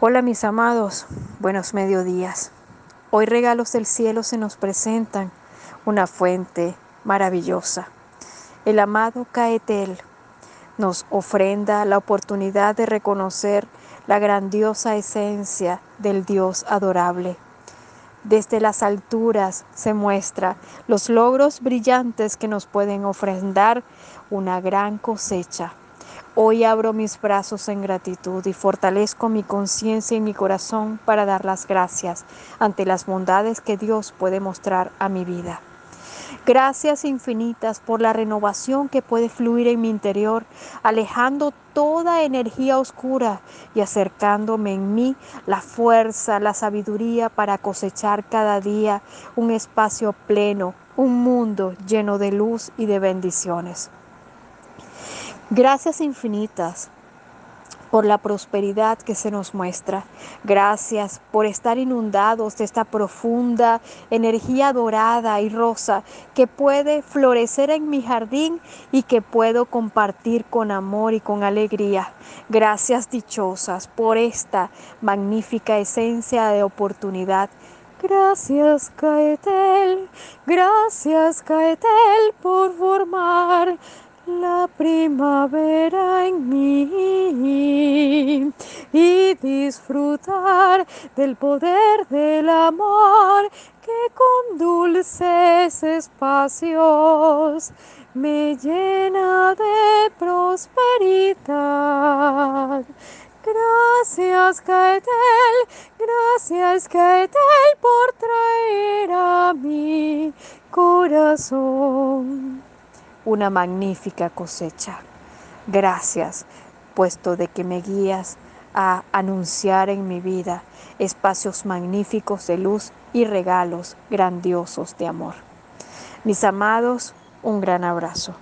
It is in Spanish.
Hola mis amados, buenos mediodías. Hoy regalos del cielo se nos presentan, una fuente maravillosa. El amado Caetel nos ofrenda la oportunidad de reconocer la grandiosa esencia del Dios adorable. Desde las alturas se muestra los logros brillantes que nos pueden ofrendar una gran cosecha Hoy abro mis brazos en gratitud y fortalezco mi conciencia y mi corazón para dar las gracias ante las bondades que Dios puede mostrar a mi vida. Gracias infinitas por la renovación que puede fluir en mi interior, alejando toda energía oscura y acercándome en mí la fuerza, la sabiduría para cosechar cada día un espacio pleno, un mundo lleno de luz y de bendiciones. Gracias infinitas por la prosperidad que se nos muestra. Gracias por estar inundados de esta profunda energía dorada y rosa que puede florecer en mi jardín y que puedo compartir con amor y con alegría. Gracias dichosas por esta magnífica esencia de oportunidad. Gracias Caetel, gracias Caetel por formar la primavera en mí y disfrutar del poder del amor que con dulces espacios me llena de prosperidad. Gracias, Caetel, gracias, Caetel, por traer a mi corazón una magnífica cosecha. Gracias, puesto de que me guías a anunciar en mi vida espacios magníficos de luz y regalos grandiosos de amor. Mis amados, un gran abrazo.